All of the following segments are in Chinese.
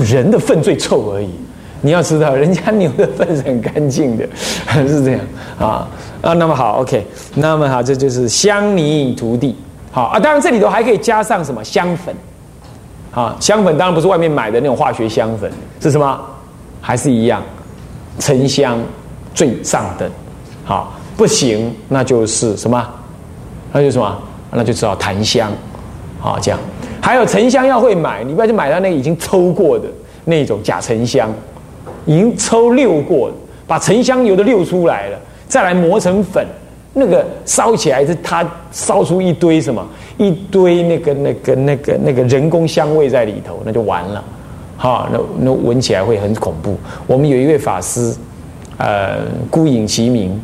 人的粪最臭而已。你要知道，人家牛的粪是很干净的，是这样啊啊。那么好，OK，那么好，这就是香泥涂地。好啊，当然这里头还可以加上什么香粉。啊，香粉当然不是外面买的那种化学香粉，是什么？还是一样，沉香最上等。好，不行，那就是什么？那就什么？那就知道檀香。好，这样。还有沉香要会买，你不要去买到那个已经抽过的那种假沉香，已经抽溜过了，把沉香油都溜出来了，再来磨成粉。那个烧起来是它烧出一堆什么？一堆那个那个那个那个人工香味在里头，那就完了，哈，那那闻起来会很恐怖。我们有一位法师，呃，孤影其名。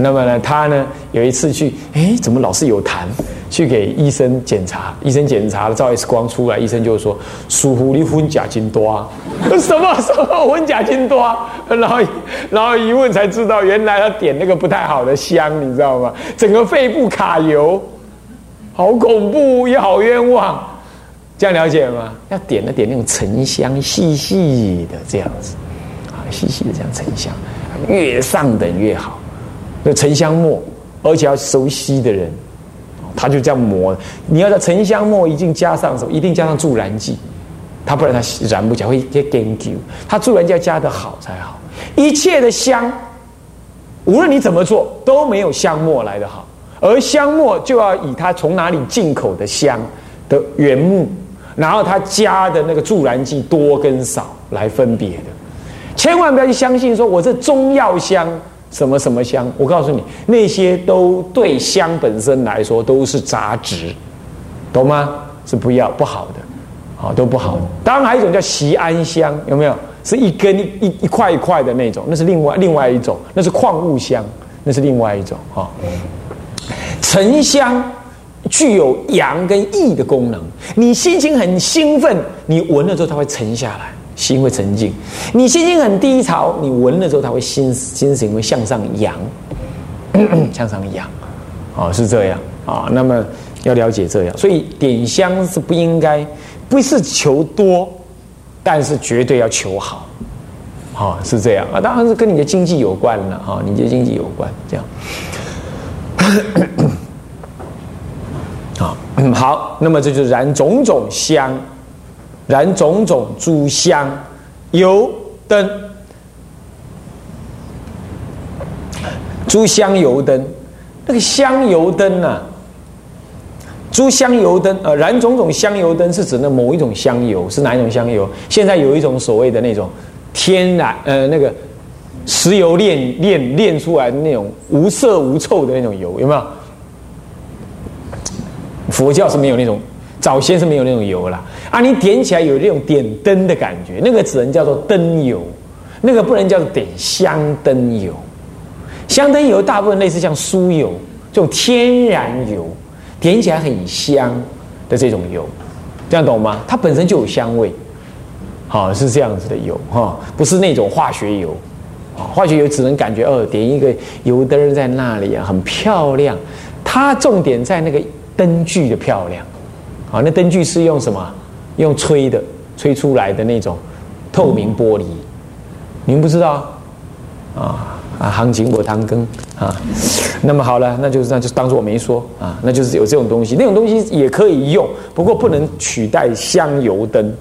那么呢，他呢有一次去，哎，怎么老是有痰？去给医生检查，医生检查了照 X 光出来，医生就说属狐狸昏甲金多啊，什么什么昏甲金多啊？然后然后一问才知道，原来他点那个不太好的香，你知道吗？整个肺部卡油，好恐怖也好冤枉，这样了解吗？要点的点那种沉香，细细的这样子，啊，细细的这样沉香，越上等越好。那沉香末，而且要熟悉的人，他就这样磨。你要在沉香末一定加上什么？一定加上助燃剂，他不然他燃不起来，会会根究。它助燃剂要加的好才好。一切的香，无论你怎么做，都没有香末来的好。而香末就要以它从哪里进口的香的原木，然后它加的那个助燃剂多跟少来分别的。千万不要去相信说我这中药香。什么什么香？我告诉你，那些都对香本身来说都是杂质，懂吗？是不要不好的，好都不好。当然还有一种叫席安香，有没有？是一根一一块一块的那种，那是另外另外一种，那是矿物香，那是另外一种哈。沉香具有阳跟益的功能，你心情很兴奋，你闻了之后它会沉下来。心会沉静，你心情很低潮，你闻了之后，它会心心情会向上扬，向上扬，啊，是这样啊。那么要了解这样，所以点香是不应该，不是求多，但是绝对要求好，啊，是这样啊。当然是跟你的经济有关了啊，你的经济有关这样。好，那么这就是燃种种香。燃种种诸香油灯，诸香油灯，那个香油灯呢？诸香油灯，呃，燃种种香油灯是指那某一种香油，是哪一种香油？现在有一种所谓的那种天然，呃，那个石油炼炼炼出来的那种无色无臭的那种油，有没有？佛教是没有那种。早先是没有那种油啦，啊，你点起来有那种点灯的感觉，那个只能叫做灯油，那个不能叫做点香灯油。香灯油大部分类似像酥油这种天然油，点起来很香的这种油，这样懂吗？它本身就有香味，好是这样子的油哈，不是那种化学油，化学油只能感觉哦，点一个油灯在那里啊，很漂亮，它重点在那个灯具的漂亮。啊，那灯具是用什么？用吹的，吹出来的那种透明玻璃。你们不知道？啊啊，行情我当根啊。那么好了，那就是那就当做我没说啊。那就是有这种东西，那种东西也可以用，不过不能取代香油灯。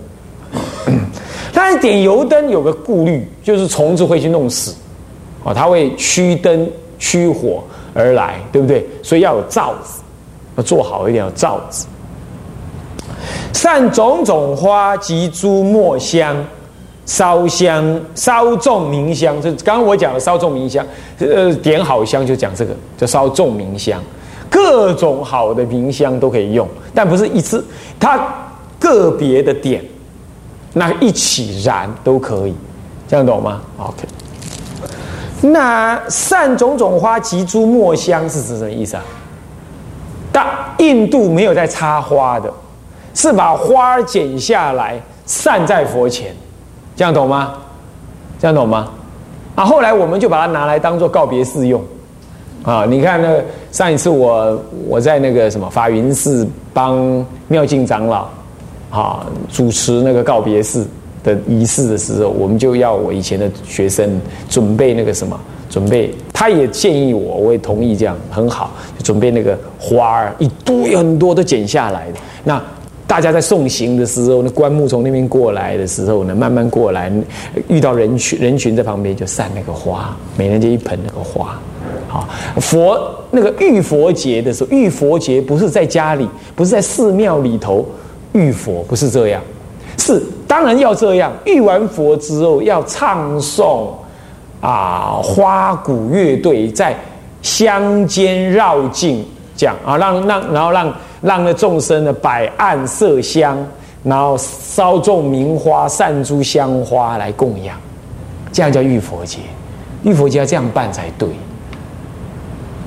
但是点油灯有个顾虑，就是虫子会去弄死。哦，它会驱灯驱火而来，对不对？所以要有罩子，要做好一点，有罩子。散种种花及诸墨香，烧香烧众明香。这刚刚我讲的烧众明香，呃，点好香就讲这个，就烧众明香。各种好的明香都可以用，但不是一次，它个别的点，那一起燃都可以，这样懂吗？OK。那散种种花及诸墨香是指什么意思啊？但印度没有在插花的。是把花剪下来散在佛前，这样懂吗？这样懂吗？啊，后来我们就把它拿来当做告别式用，啊，你看那上一次我我在那个什么法云寺帮妙净长老，啊，主持那个告别式，的仪式的时候，我们就要我以前的学生准备那个什么，准备，他也建议我，我也同意这样，很好，准备那个花儿一堆很多都剪下来的。那大家在送行的时候，那棺木从那边过来的时候呢，慢慢过来，遇到人群，人群在旁边就散那个花，每人就一盆那个花。好，佛那个浴佛节的时候，浴佛节不是在家里，不是在寺庙里头浴佛，不是这样。是，当然要这样。遇完佛之后，要唱诵啊，花鼓乐队在乡间绕境讲啊，让让，然后让让那众生呢摆案色香，然后烧众名花，散诸香花来供养，这样叫遇佛节。遇佛节要这样办才对，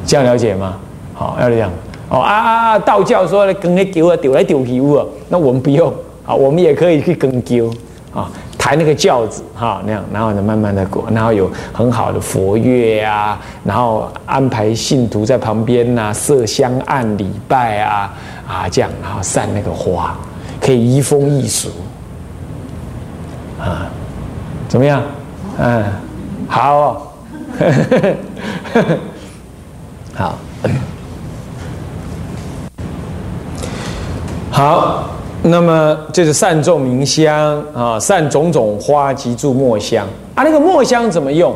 这样了解吗？好，要这样。哦啊啊！道教说，跟那丢啊丢来丢去啊，那我们不用。啊，我们也可以去更丢啊，抬那个轿子哈，那样，然后呢，慢慢的过，然后有很好的佛乐啊，然后安排信徒在旁边呐，设香案礼拜啊，啊，这样，然后散那个花，可以移风易俗啊，怎么样？嗯，好，好，好。那么就是善种明香啊，善种种花及诸墨香啊。那个墨香怎么用？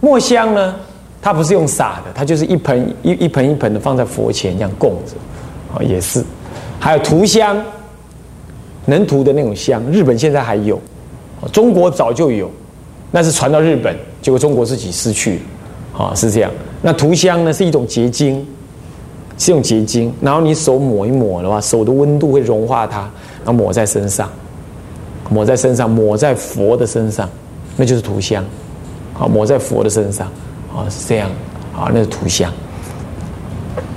墨香呢？它不是用撒的，它就是一盆一一盆一盆的放在佛前这样供着啊，也是。还有涂香，能涂的那种香，日本现在还有，中国早就有，那是传到日本，结果中国自己失去了啊，是这样。那涂香呢是一种结晶。是用结晶，然后你手抹一抹的话，手的温度会融化它，然后抹在身上，抹在身上，抹在佛的身上，那就是涂香。好，抹在佛的身上，啊，是这样，啊，那是涂香。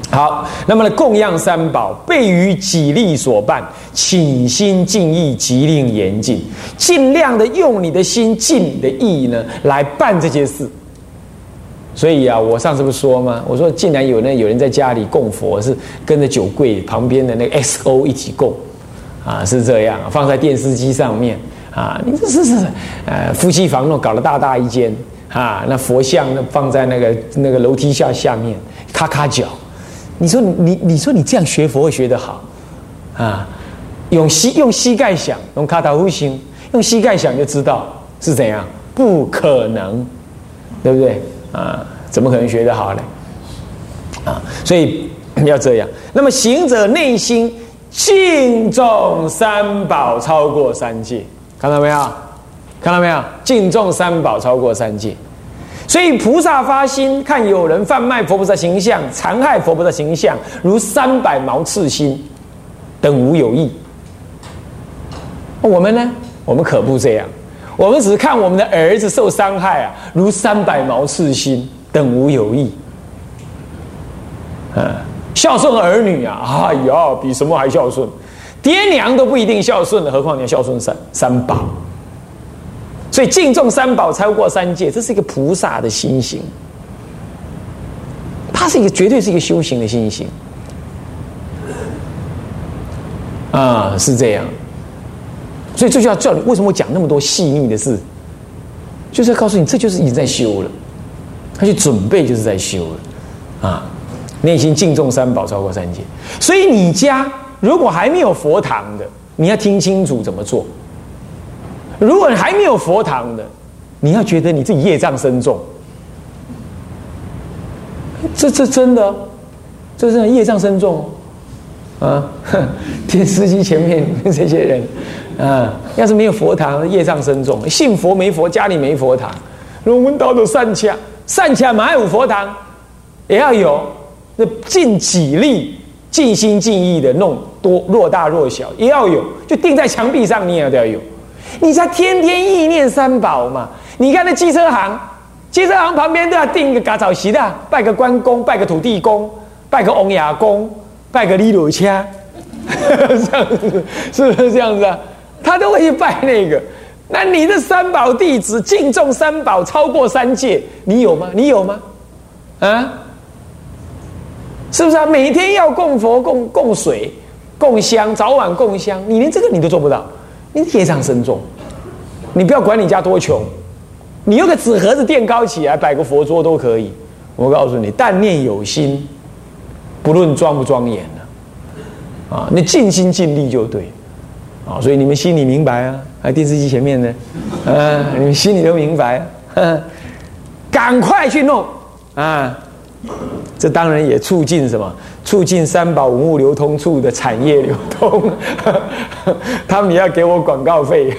好，那么呢，供养三宝，备于己力所办，请心尽意，极令严禁，尽量的用你的心，尽你的意呢，来办这件事。所以啊，我上次不说吗？我说，竟然有那有人在家里供佛，是跟着酒柜旁边的那个 XO 一起供，啊，是这样，放在电视机上面，啊，你这是是，呃，夫妻房弄搞了大大一间，啊，那佛像呢放在那个那个楼梯下下面，咔咔脚，你说你你说你这样学佛会学得好，啊，用膝用膝盖想，用卡塔呼心，用膝盖想就知道是怎样，不可能，对不对？啊，怎么可能学得好呢？啊，所以 要这样。那么行者内心敬重三宝超过三界，看到没有？看到没有？敬重三宝超过三界。所以菩萨发心，看有人贩卖佛菩萨形象，残害佛菩萨形象，如三百毛刺心等无有益。我们呢？我们可不这样。我们只是看我们的儿子受伤害啊，如三百毛刺心，等无有益。嗯，孝顺儿女啊，哎呀，比什么还孝顺？爹娘都不一定孝顺了，何况你要孝顺三三宝？所以敬重三宝超过三界，这是一个菩萨的心行。它是一个绝对是一个修行的心行。啊，是这样。所以这就要叫你为什么讲那么多细腻的事，就是要告诉你，这就是已经在修了，他去准备就是在修了，啊，内心敬重三宝超过三界。所以你家如果还没有佛堂的，你要听清楚怎么做；如果你还没有佛堂的，你要觉得你自己业障深重，这这真的，这是业障深重。啊，电视机前面这些人，啊，要是没有佛堂，业障深重。信佛没佛，家里没佛堂，我们到都善巧，善巧嘛有佛堂，也要有。那尽己力、尽心尽意的弄多若大若小，也要有。就钉在墙壁上，你也要有。你才天天意念三宝嘛？你看那机车行，机车行旁边都要钉一个嘎草席的，拜个关公，拜个土地公，拜个翁牙公。拜个李鲁掐，这样子是不是这样子啊？他都会去拜那个。那你的三宝弟子敬重三宝超过三界，你有吗？你有吗？啊？是不是啊？每天要供佛、供供水、供香，早晚供香，你连这个你都做不到，你业障深重你不要管你家多穷，你用个纸盒子垫高起来，摆个佛桌都可以。我告诉你，但念有心，不论庄不庄严的，啊，你尽心尽力就对，啊，所以你们心里明白啊，在电视机前面呢，嗯，你们心里都明白，赶快去弄啊！这当然也促进什么？促进三宝文物流通处的产业流通，他们也要给我广告费。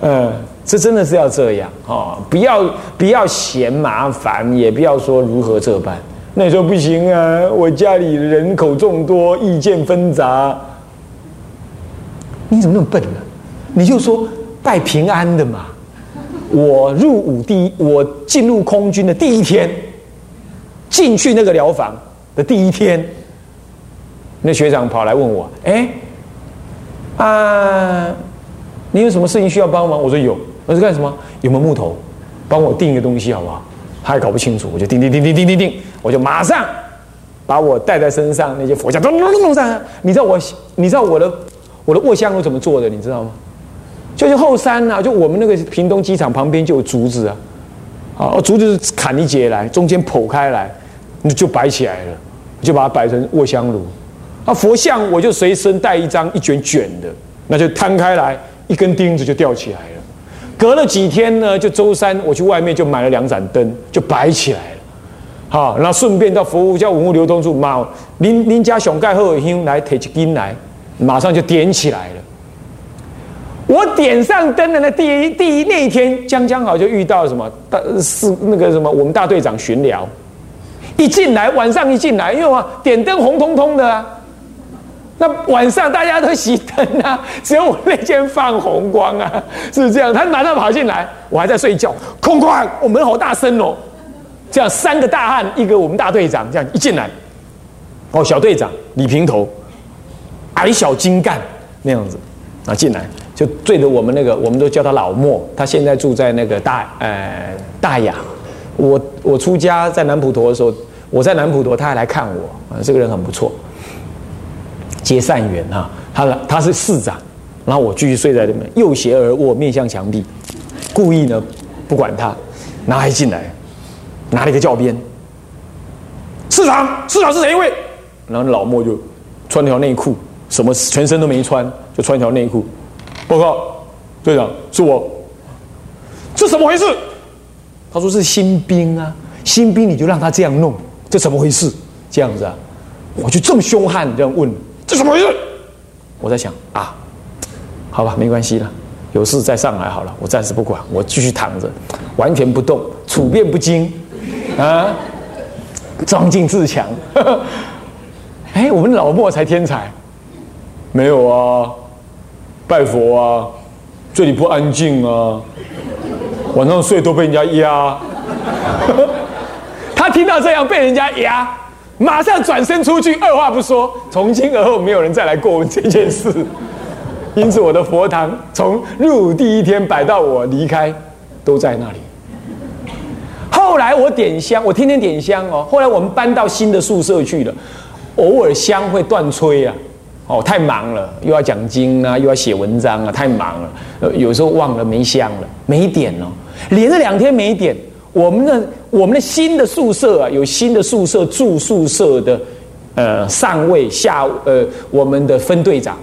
嗯，这真的是要这样哦，不要不要嫌麻烦，也不要说如何这般。那你说不行啊，我家里人口众多，意见纷杂。你怎么那么笨呢？你就说拜平安的嘛。我入伍第一，我进入空军的第一天。进去那个疗房的第一天，那学长跑来问我：“哎，啊，你有什么事情需要帮忙？”我说：“有。”我说：“干什么？有没有木头？帮我订一个东西好不好？”他也搞不清楚，我就订订订订订订订，我就马上把我带在身上那些佛像咚咚咚咚上。你知道我，你知道我的我的卧香炉怎么做的？你知道吗？就是后山啊，就我们那个屏东机场旁边就有竹子啊，啊，竹子砍一截来，中间剖开来。你就摆起来了，就把它摆成卧香炉。啊，佛像我就随身带一张一卷卷的，那就摊开来，一根钉子就吊起来了。隔了几天呢，就周三我去外面就买了两盏灯，就摆起来了。好，然后顺便到服务叫文物流通处，马您您家熊盖后香来提起根来，马上就点起来了。我点上灯的那第一第一那一天，将将好就遇到什么大是那个什么我们大队长巡聊。一进来，晚上一进来，因为啊，点灯红彤彤的啊，那晚上大家都熄灯啊，只有我那间放红光啊，是这样？他马上跑进来，我还在睡觉，空旷，我门好大声哦，这样三个大汉，一个我们大队长，这样一进来，哦，小队长李平头，矮小精干。那样子。啊，进来。就对着我们那个，我们都叫他老莫，他现在住在那个大呃大雅。我我出家在南普陀的时候，我在南普陀，他还来看我。啊，这个人很不错，结善缘哈。他他是市长，然后我继续睡在里面，右斜而卧，面向墙壁，故意呢不管他，拿一进来，拿了一个教鞭，市长市长是哪一位？然后老莫就穿条内裤，什么全身都没穿，就穿一条内裤，报告队长是我，这怎么回事？他说是新兵啊，新兵你就让他这样弄，这怎么回事？这样子啊，我就这么凶悍这样问，这怎么回事？我在想啊，好吧，没关系了，有事再上来好了，我暂时不管，我继续躺着，完全不动，处变不惊啊，装进自强。哎，我们老莫才天才，没有啊，拜佛啊，这里不安静啊。晚上睡都被人家压，他听到这样被人家压，马上转身出去，二话不说，从今而后没有人再来过问这件事。因此，我的佛堂从入伍第一天摆到我离开，都在那里。后来我点香，我天天点香哦。后来我们搬到新的宿舍去了，偶尔香会断吹啊。哦，太忙了，又要讲经啊，又要写文章啊，太忙了。呃，有时候忘了没香了，没点哦，连着两天没点。我们的我们的新的宿舍啊，有新的宿舍住宿舍的呃上尉下呃我们的分队长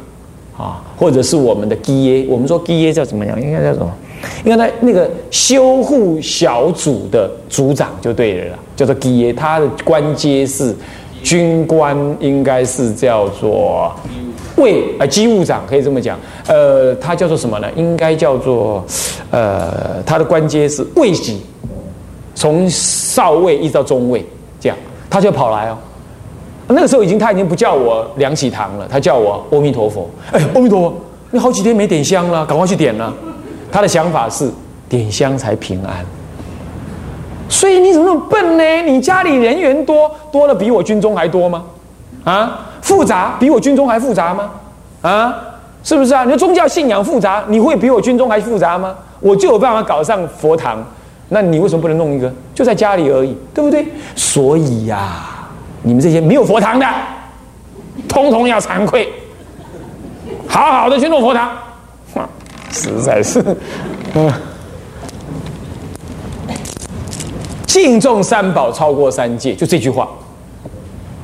啊，或者是我们的 GA，我们说 GA 叫怎么样？应该叫什么？应该在那个修护小组的组长就对了，叫做 GA，他的官阶是。军官应该是叫做卫呃机务长，可以这么讲。呃，他叫做什么呢？应该叫做呃，他的官阶是卫级，从少尉一直到中尉，这样他就跑来哦。那个时候已经他已经不叫我梁启堂了，他叫我阿弥陀佛。哎，阿弥陀佛，你好几天没点香了，赶快去点了。他的想法是点香才平安。所以你怎么那么笨呢？你家里人员多多了比我军中还多吗？啊，复杂比我军中还复杂吗？啊，是不是啊？你的宗教信仰复杂，你会比我军中还复杂吗？我就有办法搞上佛堂，那你为什么不能弄一个？就在家里而已，对不对？所以呀，你们这些没有佛堂的，通通要惭愧，好好的去弄佛堂，哼实在是嗯，敬重三宝超过三界，就这句话，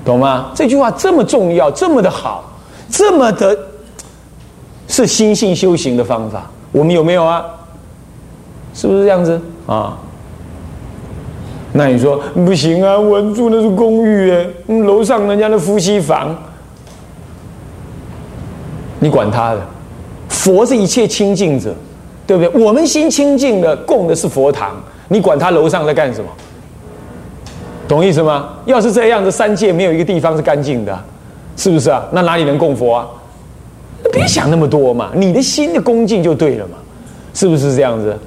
懂吗？这句话这么重要，这么的好，这么的，是心性修行的方法。我们有没有啊？是不是这样子啊？那你说不行啊？我住的是公寓哎，楼上人家的夫妻房，你管他的？佛是一切清净者，对不对？我们心清净的，供的是佛堂，你管他楼上在干什么？懂意思吗？要是这样子，三界没有一个地方是干净的，是不是啊？那哪里能供佛啊？别想那么多嘛，你的心的恭敬就对了嘛，是不是这样子？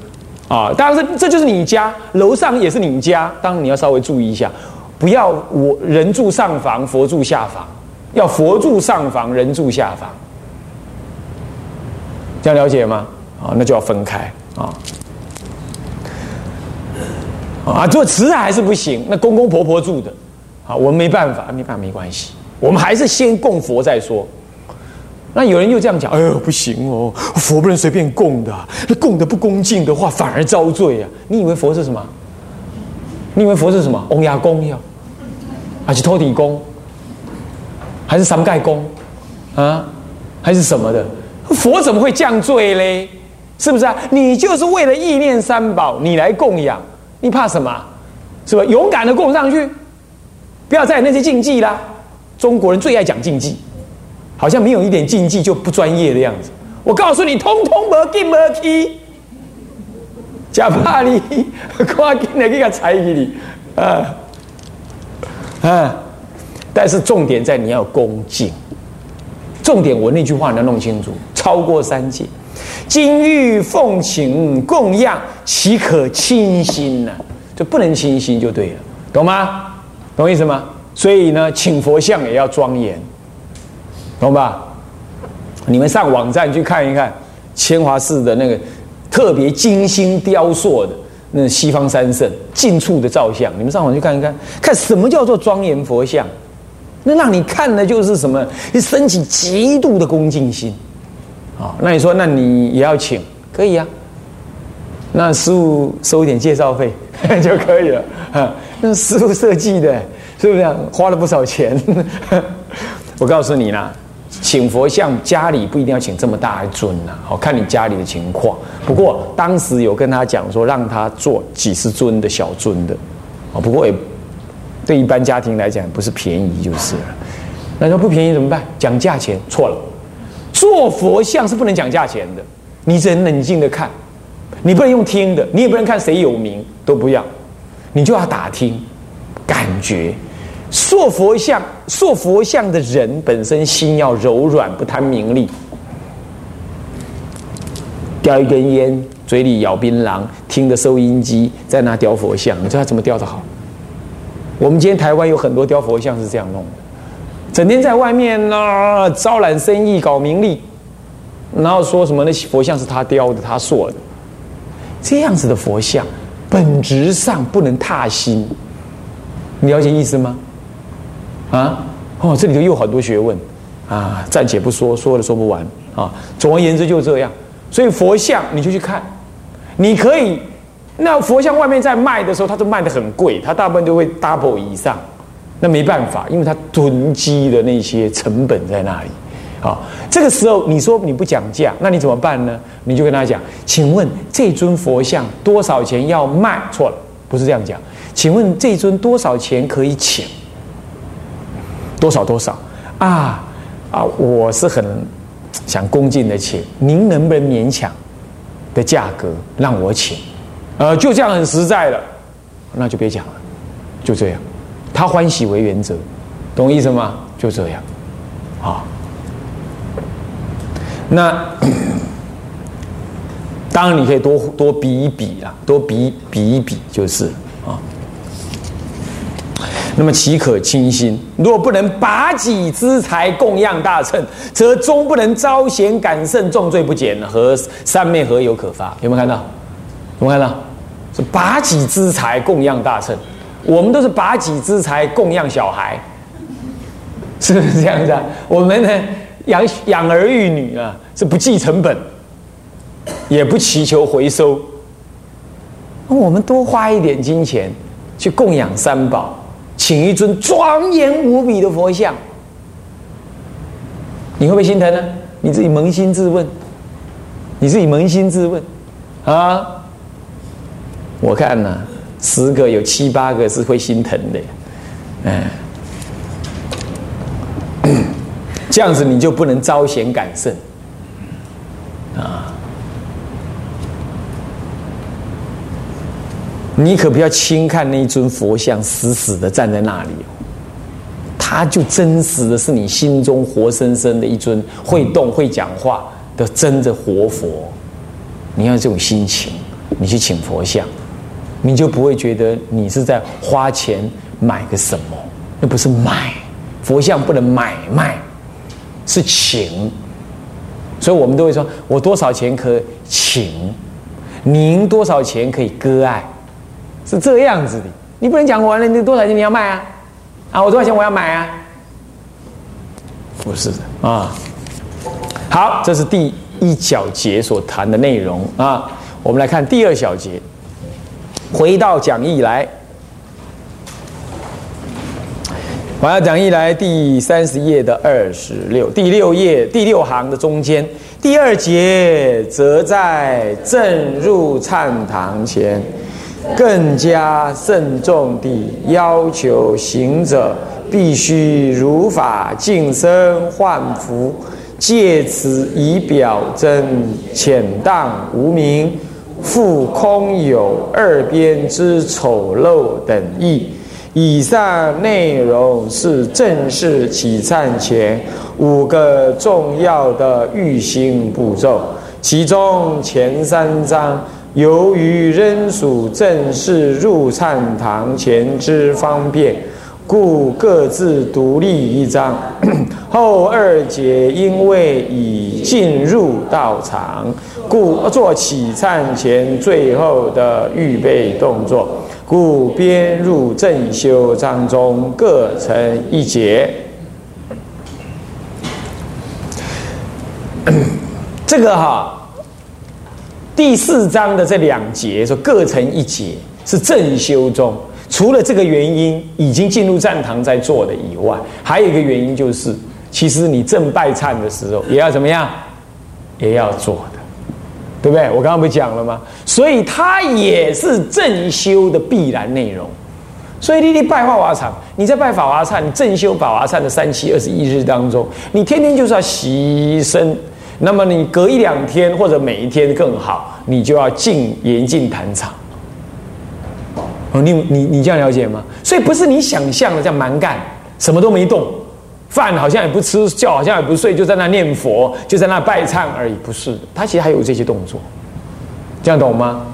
啊，当然是这就是你家，楼上也是你家，当然你要稍微注意一下，不要我人住上房，佛住下房，要佛住上房，人住下房。这样了解吗？啊，那就要分开啊。啊，做慈还是不行。那公公婆婆住的，啊，我们没办法，没办法，没关系。我们还是先供佛再说。那有人又这样讲，哎呦，不行哦，佛不能随便供的，那供的不恭敬的话，反而遭罪啊。你以为佛是什么？你以为佛是什么？翁牙公呀，还是托底公？还是三盖公？啊，还是什么的？佛怎么会降罪嘞？是不是啊？你就是为了意念三宝，你来供养，你怕什么？是吧？勇敢的供上去，不要再那些禁忌啦。中国人最爱讲禁忌，好像没有一点禁忌就不专业的样子。我告诉你，通通没进没去，假怕 你夸进来给他踩给你啊啊！但是重点在你要恭敬。重点，我那句话你要弄清楚：超过三界，金玉奉请供养，岂可轻心呢？就不能轻心就对了，懂吗？懂意思吗？所以呢，请佛像也要庄严，懂吧？你们上网站去看一看，千华寺的那个特别精心雕塑的那西方三圣近处的照相，你们上网去看一看，看什么叫做庄严佛像。那让你看的就是什么？你升起极度的恭敬心，啊，那你说，那你也要请，可以啊。那师傅收一点介绍费 就可以了，啊，那师傅设计的，是不是花了不少钱？我告诉你啦，请佛像家里不一定要请这么大一尊呐，好看你家里的情况。不过当时有跟他讲说，让他做几十尊的小尊的，啊，不过也。对一般家庭来讲，不是便宜就是了。那说不便宜怎么办？讲价钱错了。做佛像是不能讲价钱的，你只能冷静的看，你不能用听的，你也不能看谁有名都不要，你就要打听，感觉。塑佛像，塑佛像的人本身心要柔软，不贪名利。叼一根烟，嘴里咬槟榔，听着收音机，在那雕佛像，你知道怎么雕的好？我们今天台湾有很多雕佛像是这样弄的，整天在外面呢招揽生意、搞名利，然后说什么那佛像是他雕的、他塑的，这样子的佛像本质上不能踏心，你了解意思吗？啊，哦，这里头又很多学问啊，暂且不说，说了说不完啊。总而言之就这样，所以佛像你就去看，你可以。那佛像外面在卖的时候，它都卖的很贵，它大部分都会 double 以上。那没办法，因为他囤积的那些成本在那里。好，这个时候你说你不讲价，那你怎么办呢？你就跟他讲，请问这尊佛像多少钱要卖？错了，不是这样讲。请问这尊多少钱可以请？多少多少？啊啊，我是很想恭敬的请，您能不能勉强的价格让我请？呃，就这样很实在的，那就别讲了，就这样，他欢喜为原则，懂意思吗？就这样，好。那 当然你可以多多比一比啊，多比比一比就是啊。那么岂可轻心？若不能拔己之财供养大乘，则终不能招贤感圣，重罪不减，和三昧何有可发？有没有看到？有没有看到？是拔己之财供养大乘，我们都是拔己之财供养小孩，是不是这样子啊？我们呢养养儿育女啊，是不计成本，也不祈求回收。我们多花一点金钱去供养三宝，请一尊庄严无比的佛像，你会不会心疼呢？你自己扪心自问，你自己扪心自问啊！我看呢，十个有七八个是会心疼的，嗯。这样子你就不能招贤感圣啊！你可不要轻看那一尊佛像，死死的站在那里哦。他就真实的是你心中活生生的一尊会动、会讲话的真的活佛。你要这种心情，你去请佛像，你就不会觉得你是在花钱买个什么。那不是买佛像，不能买卖。是请，所以我们都会说：我多少钱可请？您多少钱可以割爱？是这样子的。你不能讲完了，你多少钱你要卖啊？啊，我多少钱我要买啊？不是的啊。好，这是第一小节所谈的内容啊。我们来看第二小节，回到讲义来。我要讲义来第三十页的二十六，第六页第六行的中间，第二节则在正入忏堂前，更加慎重地要求行者必须如法净身换服，借此以表真浅荡无名，复空有二边之丑陋等意。以上内容是正式起忏前五个重要的预行步骤，其中前三章由于仍属正式入忏堂前之方便，故各自独立一章；后二节因为已进入道场，故做起忏前最后的预备动作。故编入正修章中各成一节。这个哈，第四章的这两节说各成一节是正修中，除了这个原因已经进入战堂在做的以外，还有一个原因就是，其实你正拜忏的时候也要怎么样，也要做的。对不对？我刚刚不讲了吗？所以它也是正修的必然内容。所以你你拜法华忏，你在拜法华忏，正修法华忏的三七二十一日当中，你天天就是要洗身。那么你隔一两天或者每一天更好，你就要进严禁坛场。哦，你你你这样了解吗？所以不是你想象的这样蛮干，什么都没动。饭好像也不吃，觉好像也不睡，就在那念佛，就在那拜忏而已。不是，他其实还有这些动作，这样懂吗？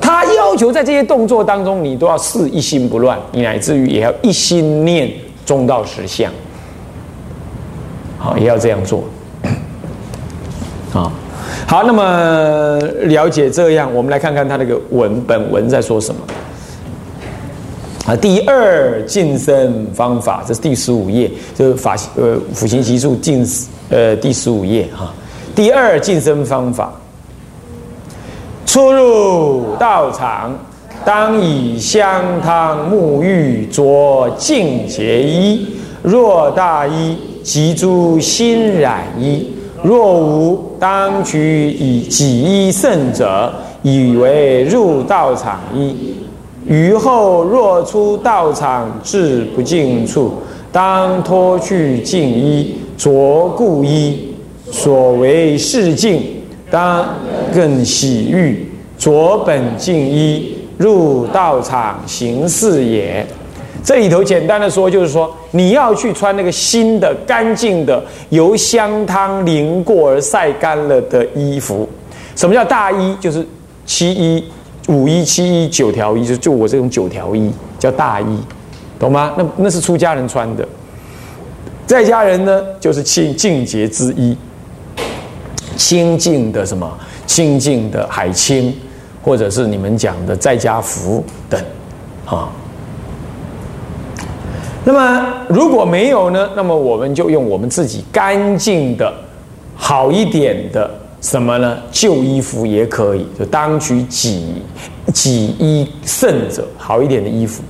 他要求在这些动作当中，你都要是一心不乱，你乃至于也要一心念中道实相，好，也要这样做。啊，好，那么了解这样，我们来看看他那个文本文在说什么。啊，第二晋升方法，这是第十五页，就是法呃辅行习数进呃第十五页哈。第二晋升方法，出入道场，当以香汤沐浴，着净洁衣；若大衣，即诸新染衣；若无，当取以己衣胜者，以为入道场衣。余后若出道场至不净处，当脱去净衣，着故衣。所为是净，当更洗浴，着本净衣，入道场行事也。这里头简单的说，就是说你要去穿那个新的、干净的、由香汤淋过而晒干了的衣服。什么叫大衣？就是七衣。五一七一九条一，就就我这种九条一叫大衣，懂吗？那那是出家人穿的，在家人呢就是清净洁之衣，清净的什么？清净的海清，或者是你们讲的在家服等，啊。那么如果没有呢？那么我们就用我们自己干净的、好一点的什么呢？旧衣服也可以，就当取己己衣甚者，好一点的衣服。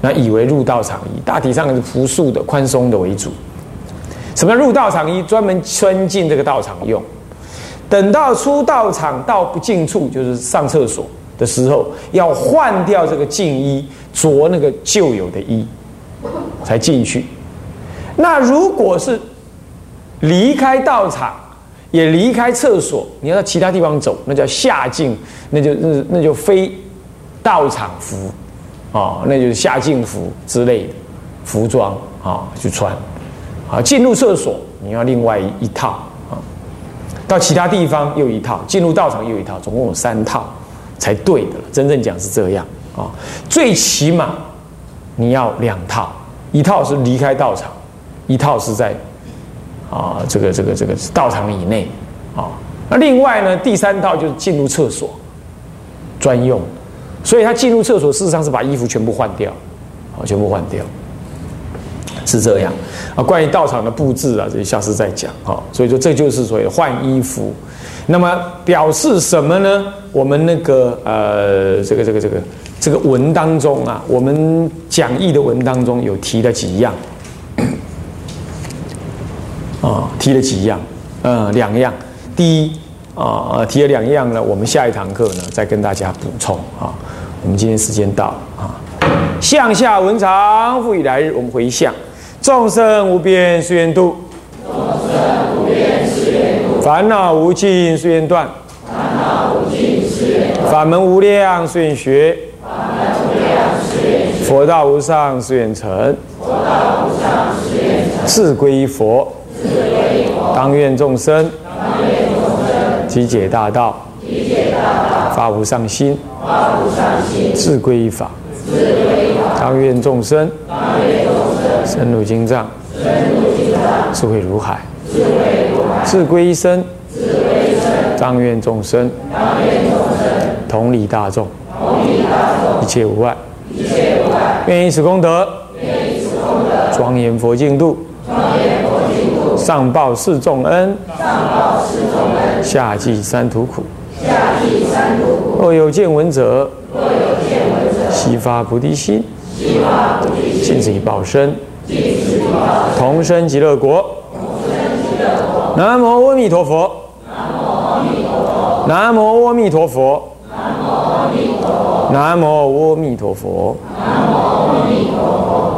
那以为入道场衣，大体上是朴素的、宽松的为主。什么入道场衣？专门穿进这个道场用。等到出道场到不进处，就是上厕所的时候，要换掉这个净衣，着那个旧有的衣，才进去。那如果是离开道场，也离开厕所，你要到其他地方走，那叫下境，那就那那就非道场服，啊，那就是下境服之类的服装啊，去穿。啊，进入厕所你要另外一套啊，到其他地方又一套，进入道场又一套，总共有三套才对的。真正讲是这样啊，最起码你要两套，一套是离开道场，一套是在啊这个这个这个道场以内啊。那另外呢，第三套就是进入厕所专用，所以他进入厕所事实上是把衣服全部换掉，啊，全部换掉。是这样啊，关于道场的布置啊，这下次再讲啊。所以说，这就是所谓换衣服。那么表示什么呢？我们那个呃，这个这个这个这个文当中啊，我们讲义的文当中有提了几样啊，提了几样，嗯，两样。第一啊，提了两样呢，我们下一堂课呢再跟大家补充啊。我们今天时间到啊，向下文长复以来日，我们回向。众生无边誓愿度，众生无边誓愿度；烦恼无尽誓愿断，烦恼无尽誓愿断；法门无量誓愿学，法门无量誓愿学；佛道无上誓愿成，佛道无上誓愿成；自归佛；当愿众生，当愿众生体解大道，发无上心，发无上心；自归依法，当愿众生，深入经藏，智慧如海，智慧如海；自归一生，当愿众生，同理大众，一切无碍。愿以此功德，庄严佛净土，上报四重恩，上报四重恩，下济三途苦。下济三途苦。若有见闻者，若有见闻者，悉发菩提心，悉发菩提心，尽此一报身，尽此以报身，同生极乐国。同生极乐国。南无阿弥陀佛。南无阿弥陀佛。南无阿弥陀佛。南无阿弥陀佛。南无阿弥陀佛。